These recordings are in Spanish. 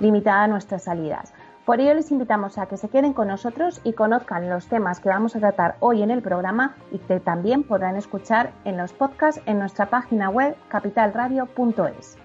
limitada nuestras salidas. Por ello les invitamos a que se queden con nosotros y conozcan los temas que vamos a tratar hoy en el programa y que también podrán escuchar en los podcasts en nuestra página web capitalradio.es.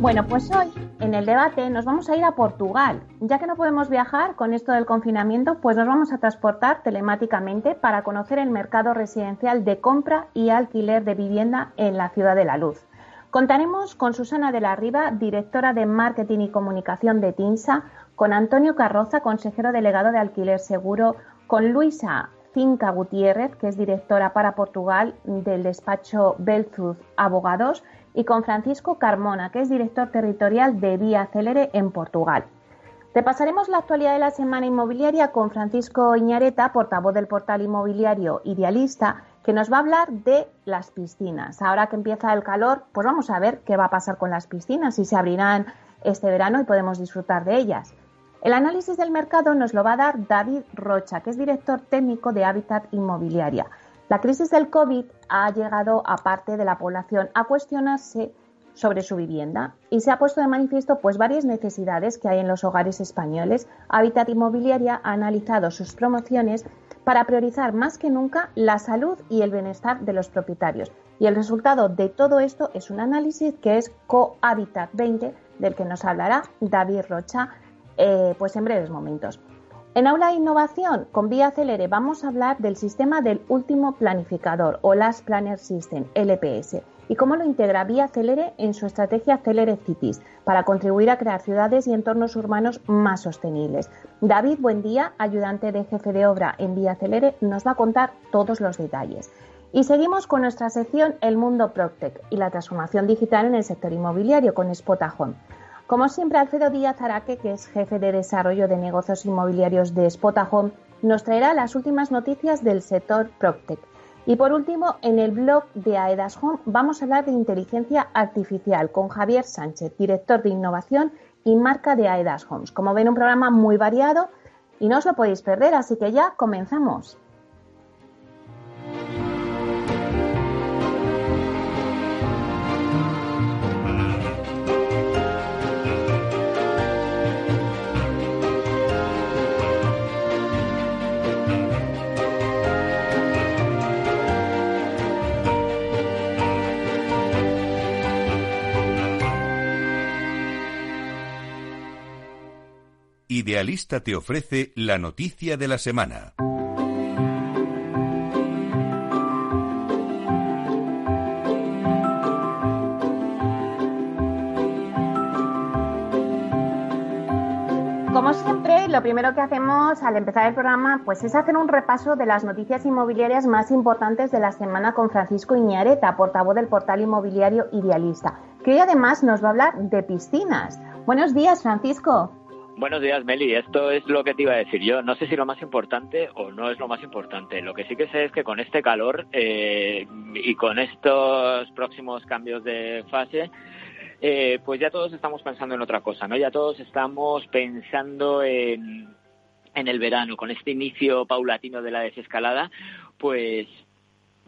Bueno, pues hoy en el debate nos vamos a ir a Portugal. Ya que no podemos viajar con esto del confinamiento, pues nos vamos a transportar telemáticamente para conocer el mercado residencial de compra y alquiler de vivienda en la Ciudad de la Luz. Contaremos con Susana de la Riva, directora de Marketing y Comunicación de TINSA, con Antonio Carroza, consejero delegado de Alquiler Seguro, con Luisa Cinca Gutiérrez, que es directora para Portugal del despacho Belzuz Abogados, y con Francisco Carmona, que es director territorial de Vía Celere en Portugal. Repasaremos la actualidad de la semana inmobiliaria con Francisco Iñareta, portavoz del portal inmobiliario Idealista, que nos va a hablar de las piscinas. Ahora que empieza el calor, pues vamos a ver qué va a pasar con las piscinas, si se abrirán este verano y podemos disfrutar de ellas. El análisis del mercado nos lo va a dar David Rocha, que es director técnico de Habitat Inmobiliaria. La crisis del COVID ha llegado a parte de la población a cuestionarse sobre su vivienda y se ha puesto de manifiesto pues varias necesidades que hay en los hogares españoles. Habitat Inmobiliaria ha analizado sus promociones para priorizar más que nunca la salud y el bienestar de los propietarios. Y el resultado de todo esto es un análisis que es Cohabitat 20, del que nos hablará David Rocha eh, pues en breves momentos. En Aula de Innovación, con Vía Celere, vamos a hablar del sistema del último planificador o Last Planner System, LPS, y cómo lo integra Vía Celere en su estrategia Celere Cities para contribuir a crear ciudades y entornos urbanos más sostenibles. David, buen día, ayudante de jefe de obra en Vía Celere, nos va a contar todos los detalles. Y seguimos con nuestra sección El Mundo Proctec y la transformación digital en el sector inmobiliario con Spotajón. Como siempre, Alfredo Díaz Araque, que es jefe de desarrollo de negocios inmobiliarios de Spotahome, nos traerá las últimas noticias del sector PropTech. Y por último, en el blog de Aedas Home vamos a hablar de inteligencia artificial con Javier Sánchez, director de innovación y marca de Aedas Homes. Como ven, un programa muy variado y no os lo podéis perder, así que ya comenzamos. Idealista te ofrece la noticia de la semana. Como siempre, lo primero que hacemos al empezar el programa pues es hacer un repaso de las noticias inmobiliarias más importantes de la semana con Francisco Iñareta, portavoz del portal inmobiliario Idealista, que hoy además nos va a hablar de piscinas. Buenos días, Francisco. Buenos días, Meli. Esto es lo que te iba a decir yo. No sé si lo más importante o no es lo más importante. Lo que sí que sé es que con este calor eh, y con estos próximos cambios de fase, eh, pues ya todos estamos pensando en otra cosa, ¿no? Ya todos estamos pensando en, en el verano, con este inicio paulatino de la desescalada, pues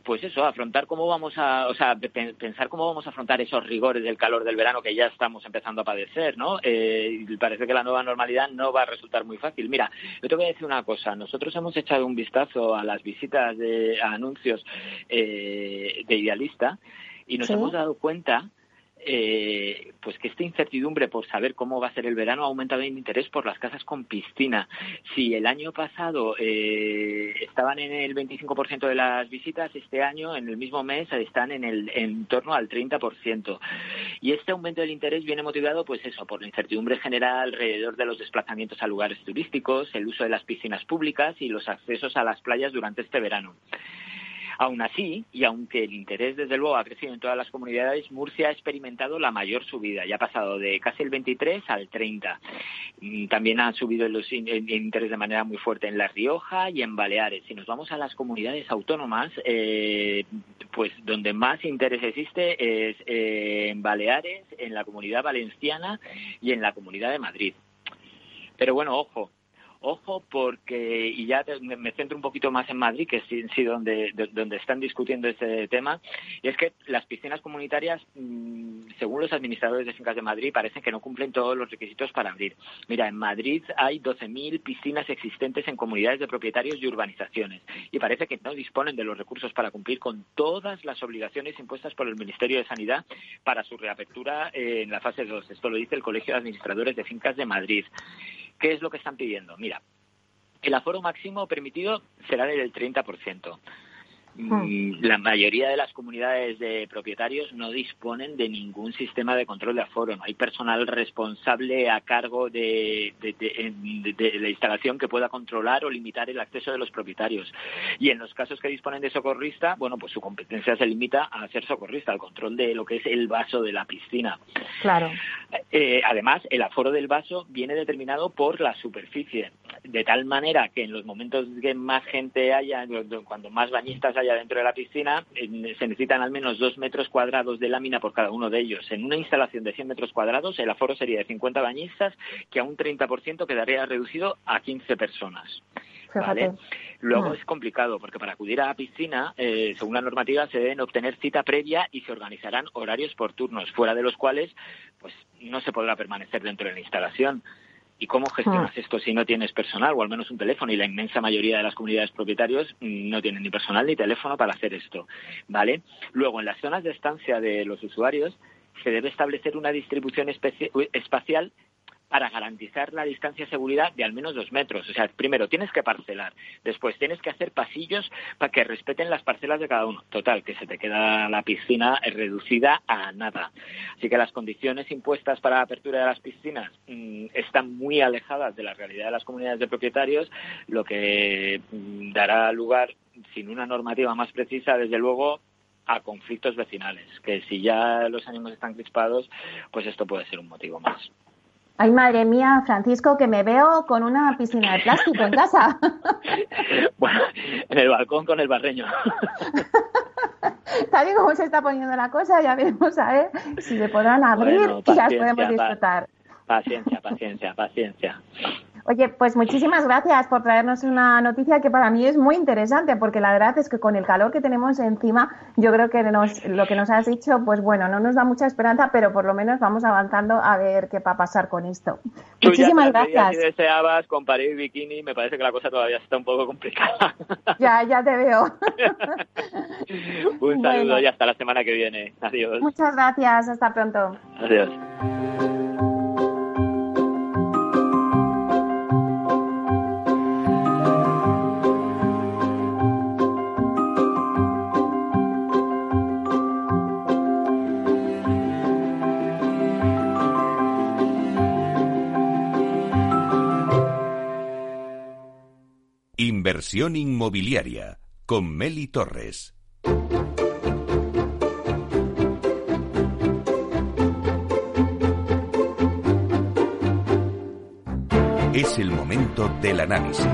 pues eso, afrontar cómo vamos a, o sea, pensar cómo vamos a afrontar esos rigores del calor del verano que ya estamos empezando a padecer, ¿no? Eh, parece que la nueva normalidad no va a resultar muy fácil. Mira, yo te voy a decir una cosa. Nosotros hemos echado un vistazo a las visitas de anuncios eh, de Idealista y nos hemos dado cuenta eh, pues que esta incertidumbre por saber cómo va a ser el verano ha aumentado el interés por las casas con piscina. Si el año pasado eh, estaban en el 25% de las visitas, este año, en el mismo mes, están en, el, en torno al 30%. Y este aumento del interés viene motivado, pues eso, por la incertidumbre general alrededor de los desplazamientos a lugares turísticos, el uso de las piscinas públicas y los accesos a las playas durante este verano. Aún así, y aunque el interés desde luego ha crecido en todas las comunidades, Murcia ha experimentado la mayor subida, ya ha pasado de casi el 23 al 30. Mm, también ha subido el, interés de manera muy fuerte en La Rioja y en Baleares. Si nos vamos a las comunidades autónomas, eh, pues donde más interés existe es eh, en Baleares, en la comunidad valenciana y en la comunidad de Madrid. Pero bueno, ojo, Ojo porque, y ya me centro un poquito más en Madrid, que es sí, donde, donde están discutiendo este tema, y es que las piscinas comunitarias, mm, según los administradores de fincas de Madrid, parecen que no cumplen todos los requisitos para abrir. Mira, en Madrid hay 12.000 piscinas existentes en comunidades de propietarios y urbanizaciones, y parece que no disponen de los recursos para cumplir con todas las obligaciones impuestas por el Ministerio de Sanidad para su reapertura eh, en la fase 2. Esto lo dice el Colegio de Administradores de Fincas de Madrid. ¿Qué es lo que están pidiendo? Mira, el aforo máximo permitido será del 30%. Ah. La mayoría de las comunidades de propietarios no disponen de ningún sistema de control de aforo. No hay personal responsable a cargo de, la instalación que pueda controlar o limitar el acceso de los propietarios. Y en los casos que disponen de socorrista, bueno, pues su competencia se limita a ser socorrista, al control de lo que es el vaso de la piscina. Claro. Eh, además, el aforo del vaso viene determinado por la superficie, de tal manera que en los momentos que más gente haya, cuando más bañistas haya dentro de la piscina, se necesitan al menos dos metros cuadrados de lámina por cada uno de ellos. En una instalación de 100 metros cuadrados, el aforo sería de 50 bañistas, que a un 30% quedaría reducido a 15 personas. Luego mm. es complicado porque para acudir a la piscina, eh, según la normativa, se deben obtener cita previa y se organizarán horarios por turnos, fuera de los cuales pues no se podrá permanecer dentro de la instalación. ¿Y cómo gestionas ah. esto si no tienes personal o al menos un teléfono? Y la inmensa mayoría de las comunidades propietarios no tienen ni personal ni teléfono para hacer esto, ¿vale? Luego, en las zonas de estancia de los usuarios se debe establecer una distribución espacial para garantizar la distancia de seguridad de al menos dos metros. O sea, primero tienes que parcelar, después tienes que hacer pasillos para que respeten las parcelas de cada uno. Total, que se te queda la piscina reducida a nada. Así que las condiciones impuestas para la apertura de las piscinas mm, están muy alejadas de la realidad de las comunidades de propietarios, lo que mm, dará lugar, sin una normativa más precisa, desde luego, a conflictos vecinales, que si ya los ánimos están crispados, pues esto puede ser un motivo más. Ay, madre mía, Francisco, que me veo con una piscina de plástico en casa. bueno, en el balcón con el barreño. Tal y como se está poniendo la cosa, ya veremos a ver si se podrán abrir y las podemos disfrutar. Paciencia, paciencia, paciencia. Oye, pues muchísimas gracias por traernos una noticia que para mí es muy interesante, porque la verdad es que con el calor que tenemos encima, yo creo que lo que nos has dicho, pues bueno, no nos da mucha esperanza, pero por lo menos vamos avanzando a ver qué va a pasar con esto. muchísimas gracias. Si deseabas con París Bikini, me parece que la cosa todavía está un poco complicada. Ya, ya te veo. un saludo y hasta la semana que viene. Adiós. Muchas gracias, hasta pronto. Adiós. Inversión inmobiliaria con Meli Torres. Es el momento del análisis.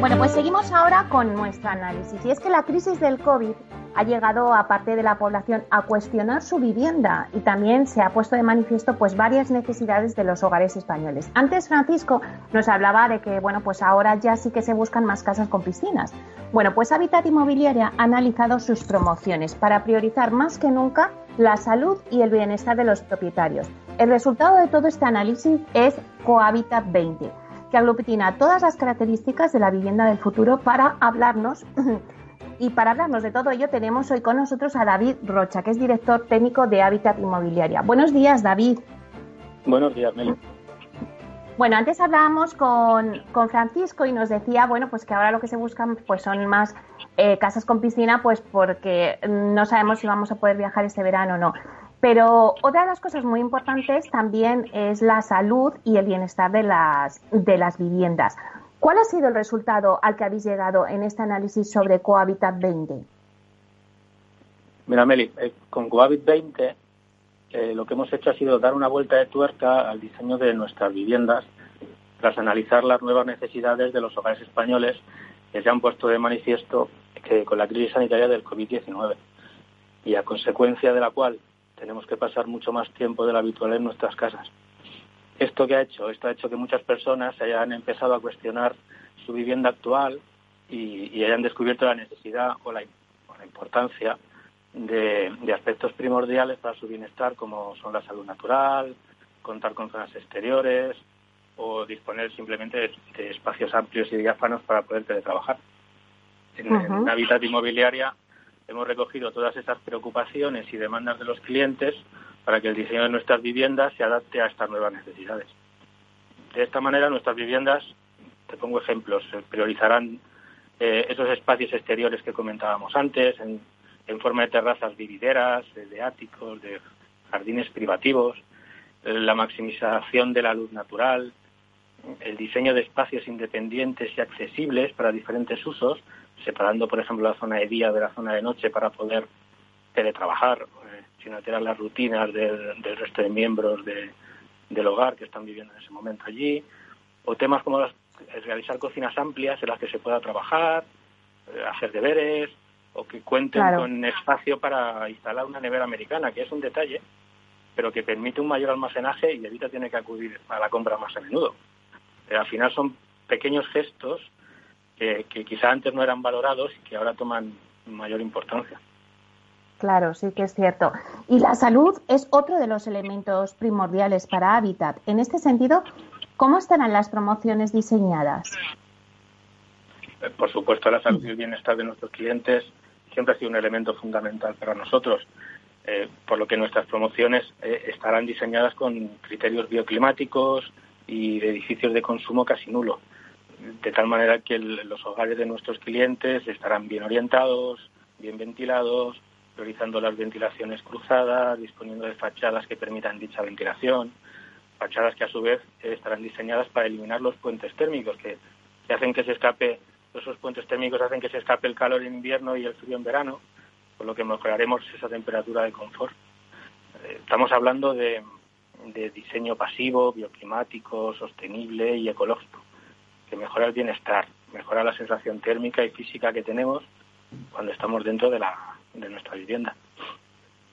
Bueno, pues seguimos ahora con nuestro análisis. Y es que la crisis del COVID ha llegado a parte de la población a cuestionar su vivienda y también se ha puesto de manifiesto pues varias necesidades de los hogares españoles. Antes Francisco nos hablaba de que bueno, pues ahora ya sí que se buscan más casas con piscinas. Bueno, pues Habitat Inmobiliaria ha analizado sus promociones para priorizar más que nunca la salud y el bienestar de los propietarios. El resultado de todo este análisis es Cohabitat 20, que aglutina todas las características de la vivienda del futuro para hablarnos Y para hablarnos de todo ello tenemos hoy con nosotros a David Rocha, que es director técnico de Hábitat Inmobiliaria. Buenos días, David. Buenos días, Meli. Bueno, antes hablábamos con, Francisco y nos decía, bueno, pues que ahora lo que se buscan pues son más eh, casas con piscina, pues porque no sabemos si vamos a poder viajar este verano o no. Pero otra de las cosas muy importantes también es la salud y el bienestar de las, de las viviendas. ¿Cuál ha sido el resultado al que habéis llegado en este análisis sobre Cohabitat 20? Mira, Meli, eh, con Cohabit 20 eh, lo que hemos hecho ha sido dar una vuelta de tuerca al diseño de nuestras viviendas tras analizar las nuevas necesidades de los hogares españoles que se han puesto de manifiesto que con la crisis sanitaria del COVID-19 y a consecuencia de la cual tenemos que pasar mucho más tiempo del habitual en nuestras casas. ¿Esto que ha hecho? Esto ha hecho que muchas personas hayan empezado a cuestionar su vivienda actual y, hayan descubierto la necesidad o la, importancia de, aspectos primordiales para su bienestar, como son la salud natural, contar con zonas exteriores o disponer simplemente de, espacios amplios y diáfanos para poder teletrabajar. En, en Habitat Inmobiliaria hemos recogido todas estas preocupaciones y demandas de los clientes para que el diseño de nuestras viviendas se adapte a estas nuevas necesidades. De esta manera, nuestras viviendas, te pongo ejemplos, priorizarán eh, esos espacios exteriores que comentábamos antes, en, forma de terrazas vivideras, de áticos, de jardines privativos, eh, la maximización de la luz natural, el diseño de espacios independientes y accesibles para diferentes usos, separando, por ejemplo, la zona de día de la zona de noche para poder teletrabajar sin alterar las rutinas del, resto de miembros del hogar que están viviendo en ese momento allí, o temas como realizar cocinas amplias en las que se pueda trabajar, eh, hacer deberes, o que cuenten con espacio para instalar una nevera americana, que es un detalle, pero que permite un mayor almacenaje y evita tener que acudir a la compra más a menudo. Pero al final son pequeños gestos que, que quizá antes no eran valorados y que ahora toman mayor importancia. Claro, sí que es cierto. Y la salud es otro de los elementos primordiales para Habitat. En este sentido, ¿cómo estarán las promociones diseñadas? Eh, por supuesto, la salud y el bienestar de nuestros clientes siempre ha sido un elemento fundamental para nosotros, eh, por lo que nuestras promociones eh, estarán diseñadas con criterios bioclimáticos y de edificios de consumo casi nulo, de tal manera que los hogares de nuestros clientes estarán bien orientados, bien ventilados, priorizando las ventilaciones cruzadas, disponiendo de fachadas que permitan dicha ventilación, fachadas que a su vez estarán diseñadas para eliminar los puentes térmicos que, hacen que se escape, esos puentes térmicos hacen que se escape el calor en invierno y el frío en verano, por lo que mejoraremos esa temperatura de confort. Eh, estamos hablando de, de diseño pasivo, bioclimático, sostenible y ecológico, que mejora el bienestar, mejora la sensación térmica y física que tenemos cuando estamos dentro de la, de nuestra vivienda.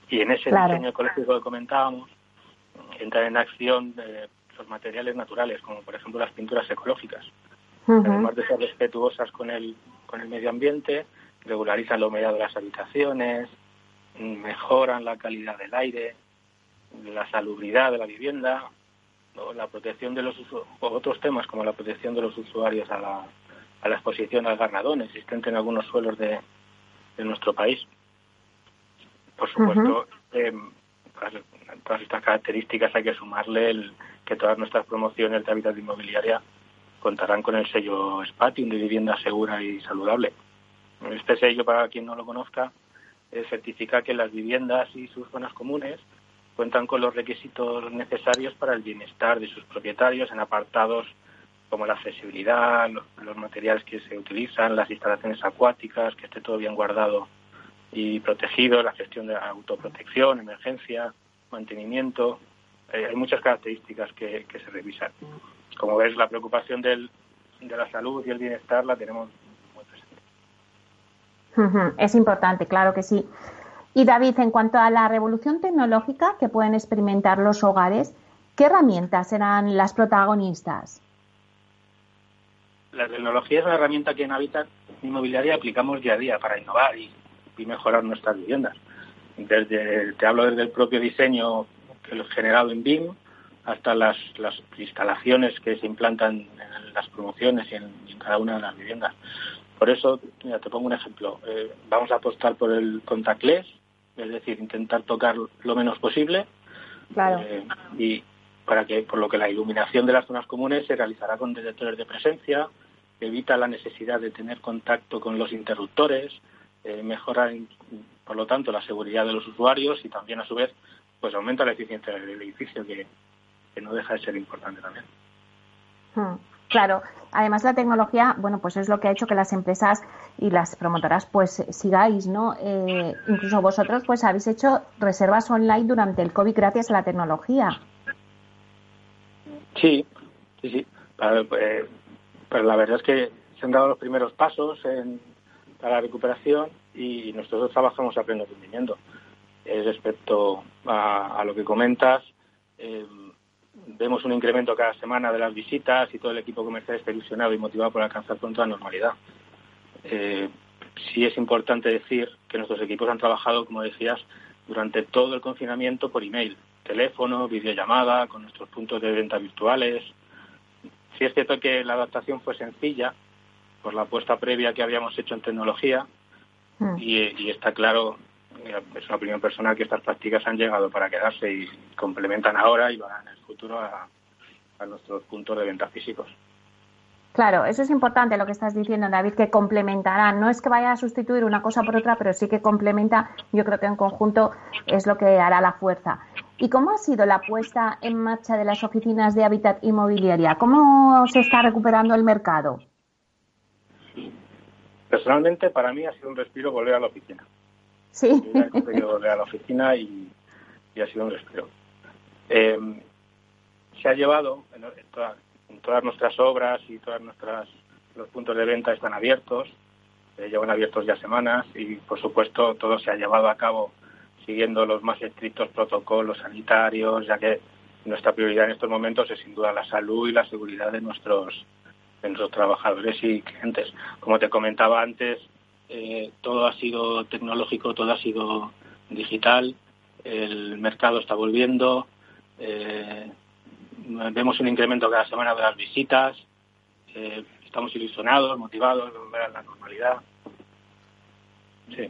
Y en ese diseño ecológico que comentábamos, entran en acción eh, los materiales naturales, como por ejemplo las pinturas ecológicas. Además de ser respetuosas con el, con el medio ambiente, regularizan la humedad de las habitaciones, mejoran la calidad del aire, la salubridad de la vivienda, la protección de los otros temas como la protección de los usuarios a la, a la exposición al garnadón existente en algunos suelos de, de nuestro país. Por supuesto, eh, a todas estas características hay que sumarle el, que todas nuestras promociones de hábitat inmobiliaria contarán con el sello Spatium de vivienda segura y saludable. Este sello, para quien no lo conozca, certifica que las viviendas y sus zonas comunes cuentan con los requisitos necesarios para el bienestar de sus propietarios en apartados como la accesibilidad, los materiales que se utilizan, las instalaciones acuáticas, que esté todo bien guardado y protegido, la gestión de la autoprotección, emergencia, mantenimiento. Eh, hay muchas características que, se revisan. Como ves, la preocupación del, de la salud y el bienestar la tenemos muy presente. Es importante, claro que sí. Y David, en cuanto a la revolución tecnológica que pueden experimentar los hogares, ¿qué herramientas serán las protagonistas? La tecnología es una herramienta que en Habitat Inmobiliaria aplicamos día a día para innovar y y mejorar nuestras viviendas. Desde, te hablo desde el propio diseño que lo he generado en BIM hasta las, las instalaciones que se implantan en las promociones y en, cada una de las viviendas. Por eso, mira, te pongo un ejemplo. Eh, vamos a apostar por el contactless, es decir, intentar tocar lo menos posible. Claro. Eh, y para que, por lo que la iluminación de las zonas comunes se realizará con detectores de presencia, evita la necesidad de tener contacto con los interruptores, eh, mejora, por lo tanto, la seguridad de los usuarios y también, a su vez, pues aumenta la eficiencia del edificio, que, no deja de ser importante también. Hmm, claro, además la tecnología, bueno, pues es lo que ha hecho que las empresas y las promotoras pues sigáis, ¿no? Eh, incluso vosotros pues habéis hecho reservas online durante el COVID gracias a la tecnología. Sí, sí, sí. Eh, pero la verdad es que se han dado los primeros pasos en, a la recuperación y nosotros trabajamos a pleno rendimiento. respecto a, lo que comentas, eh, vemos un incremento cada semana de las visitas y todo el equipo comercial está ilusionado y motivado por alcanzar pronto la normalidad. Eh, sí es importante decir que nuestros equipos han trabajado, como decías, durante todo el confinamiento por email, teléfono, videollamada, con nuestros puntos de venta virtuales. Sí es cierto que la adaptación fue sencilla por la apuesta previa que habíamos hecho en tecnología mm. y, está claro, es una opinión personal, que estas prácticas han llegado para quedarse y complementan ahora y van en el futuro a nuestros puntos de venta físicos. Claro, eso es importante lo que estás diciendo, David, que complementarán. No es que vaya a sustituir una cosa por otra, pero sí que complementa. Yo creo que en conjunto es lo que hará la fuerza. ¿Y cómo ha sido la puesta en marcha de las oficinas de hábitat inmobiliaria? ¿Cómo se está recuperando el mercado? Personalmente, para mí ha sido un respiro volver a la oficina. Sí. He volver a la oficina y, ha sido un respiro. Eh, se ha llevado, todas nuestras obras y todas nuestras los puntos de venta están abiertos, eh, llevan abiertos ya semanas y por supuesto todo se ha llevado a cabo siguiendo los más estrictos protocolos sanitarios, ya que nuestra prioridad en estos momentos es sin duda la salud y la seguridad de nuestros, de nuestros trabajadores y clientes. Como te comentaba antes, eh, todo ha sido tecnológico, todo ha sido digital, el mercado está volviendo, eh, vemos un incremento cada semana de las visitas, eh, estamos ilusionados, motivados volver a la normalidad. Sí.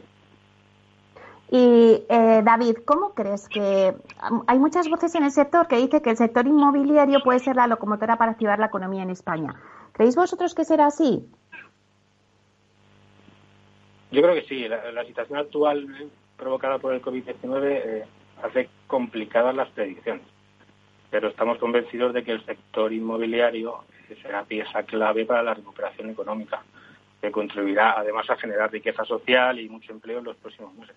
Y eh, David, ¿cómo crees que hay muchas voces en el sector que dicen que el sector inmobiliario puede ser la locomotora para activar la economía en España? ¿Creéis vosotros que será así? Yo creo que sí. La, situación actual provocada por el COVID-19 eh, hace complicadas las predicciones pero estamos convencidos de que el sector inmobiliario será pieza clave para la recuperación económica, que contribuirá además a generar riqueza social y mucho empleo en los próximos meses.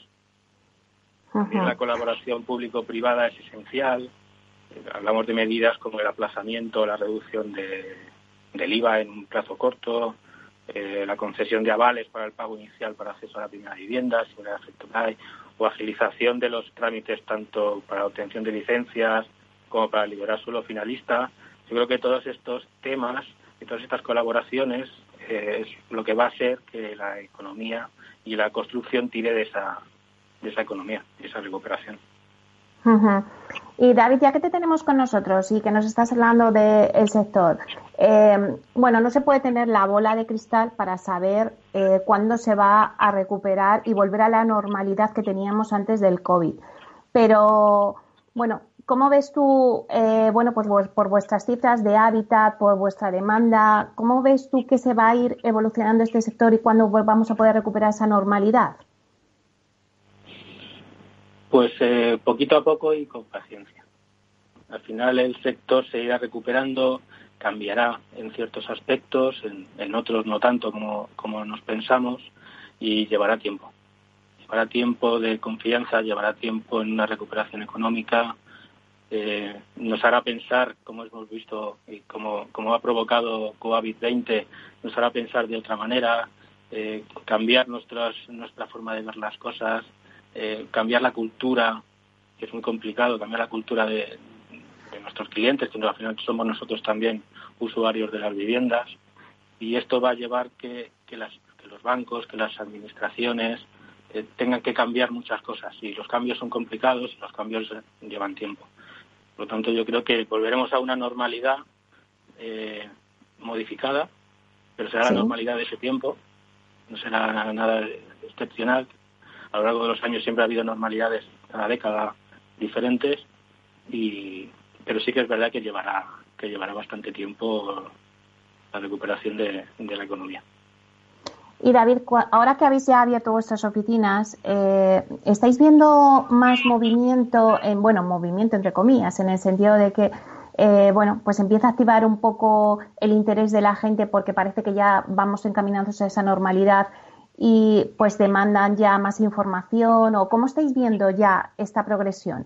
También la colaboración público-privada es esencial. Hablamos de medidas como el aplazamiento, la reducción del IVA en un plazo corto, eh, la concesión de avales para el pago inicial para acceso a la primera vivienda, o agilización de los trámites tanto para la obtención de licencias, como para liberar suelo finalista. Yo creo que todos estos temas y todas estas colaboraciones eh, es lo que va a hacer que la economía y la construcción tire de esa, de esa economía, de esa recuperación. Y David, ya que te tenemos con nosotros y que nos estás hablando del sector, eh, bueno, no se puede tener la bola de cristal para saber eh, cuándo se va a recuperar y volver a la normalidad que teníamos antes del COVID. Pero, bueno, ¿Cómo ves tú, eh, bueno, pues por vuestras cifras de hábitat, por vuestra demanda, cómo ves tú que se va a ir evolucionando este sector y cuándo vamos a poder recuperar esa normalidad? Pues eh, poquito a poco y con paciencia. Al final el sector se irá recuperando, cambiará en ciertos aspectos, en, otros no tanto como, como nos pensamos y llevará tiempo. Llevará tiempo de confianza, llevará tiempo en una recuperación económica, eh, nos hará pensar, como hemos visto y como, como ha provocado COVID 20, nos hará pensar de otra manera, eh, cambiar nuestras, nuestra forma de ver las cosas, eh, cambiar la cultura, que es muy complicado, cambiar la cultura de, nuestros clientes, que al final somos nosotros también usuarios de las viviendas, y esto va a llevar que, que, las, que los bancos, que las administraciones tengan que cambiar muchas cosas, y los cambios son complicados y los cambios llevan tiempo. Por lo tanto, yo creo que volveremos a una normalidad eh, modificada, pero será la normalidad de ese tiempo, no será nada excepcional. A lo largo de los años siempre ha habido normalidades cada década diferentes, y, pero sí que es verdad que llevará, que llevará bastante tiempo la recuperación de la economía. Y David, ahora que habéis ya abierto vuestras oficinas, eh, ¿estáis viendo más movimiento, en, bueno, movimiento entre comillas, en el sentido de que, eh, bueno, pues empieza a activar un poco el interés de la gente porque parece que ya vamos encaminados a esa normalidad y pues demandan ya más información o cómo estáis viendo ya esta progresión?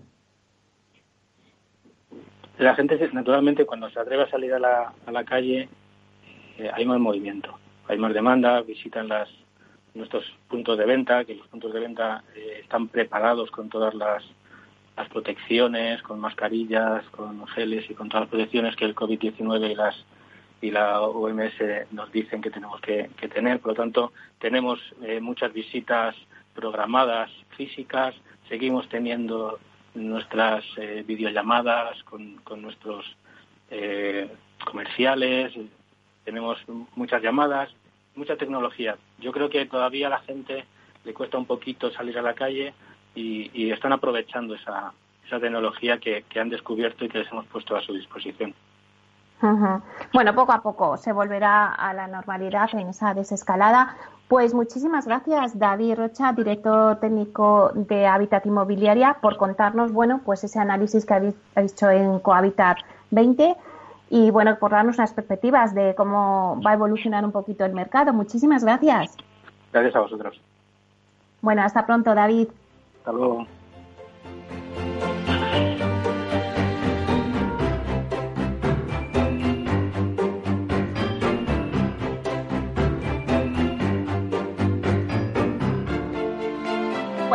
La gente, naturalmente, cuando se atreve a salir a la, a la calle, eh, hay más movimiento hay más demanda, visitan las, nuestros puntos de venta, que los puntos de venta eh, están preparados con todas las, las protecciones, con mascarillas, con geles y con todas las protecciones que el COVID-19 y las y la OMS nos dicen que tenemos que, tener. Por lo tanto, tenemos eh, muchas visitas programadas físicas, seguimos teniendo nuestras eh, videollamadas con, con nuestros eh, comerciales, tenemos muchas llamadas, mucha tecnología. Yo creo que todavía a la gente le cuesta un poquito salir a la calle y, están aprovechando esa, esa tecnología que, han descubierto y que les hemos puesto a su disposición. Bueno, poco a poco se volverá a la normalidad en esa desescalada. Pues muchísimas gracias, David Rocha, director técnico de Hábitat Inmobiliaria, por contarnos, bueno, pues ese análisis que habéis hecho en Cohabitat 20 y, bueno, por darnos unas perspectivas de cómo va a evolucionar un poquito el mercado. Muchísimas gracias. Gracias a vosotros. Bueno, hasta pronto, David. Hasta luego.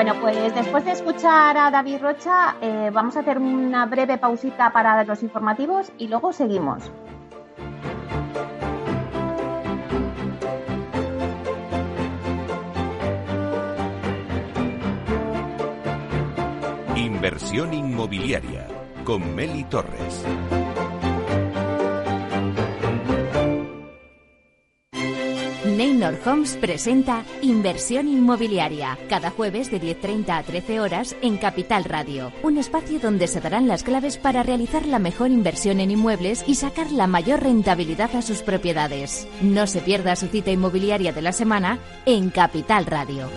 Bueno, pues después de escuchar a David Rocha, eh, vamos a hacer una breve pausita para los informativos y luego seguimos. Inversión inmobiliaria con Meli Torres. Neynor Homes presenta Inversión Inmobiliaria, cada jueves de 10.30 a 13 horas en Capital Radio, un espacio donde se darán las claves para realizar la mejor inversión en inmuebles y sacar la mayor rentabilidad a sus propiedades. No se pierda su cita inmobiliaria de la semana en Capital Radio.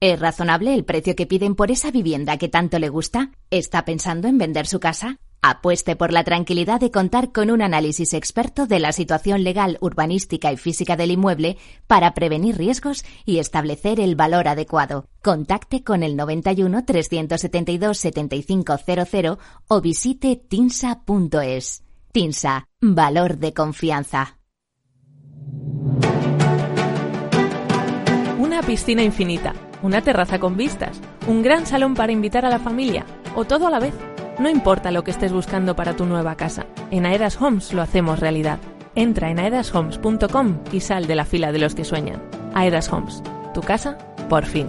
¿Es razonable el precio que piden por esa vivienda que tanto le gusta? ¿Está pensando en vender su casa? Apueste por la tranquilidad de contar con un análisis experto de la situación legal, urbanística y física del inmueble para prevenir riesgos y establecer el valor adecuado. Contacte con el 91 372 7500 o visite tinsa.es. Tinsa, valor de confianza. Una piscina infinita una terraza con vistas, un gran salón para invitar a la familia o todo a la vez. No importa lo que estés buscando para tu nueva casa, en Aedas Homes lo hacemos realidad. Entra en aedashomes.com y sal de la fila de los que sueñan. Aedas Homes, tu casa, por fin.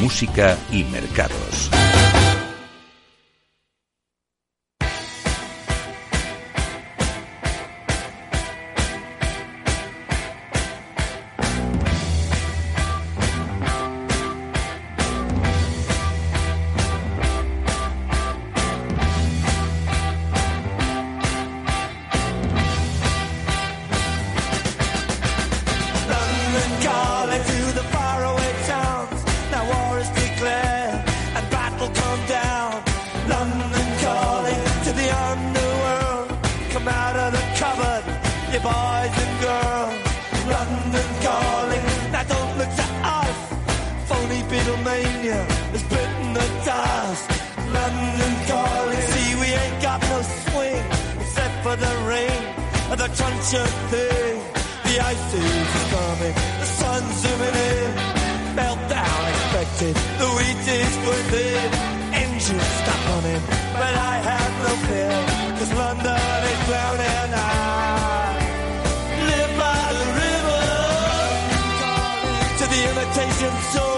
música y mercados. a thing. The ice is coming, the sun's zooming in. Meltdown expected, the wheat is within. Engines stop running, but I have no fear, cause London is drowning. I live by the river, to the imitation soul.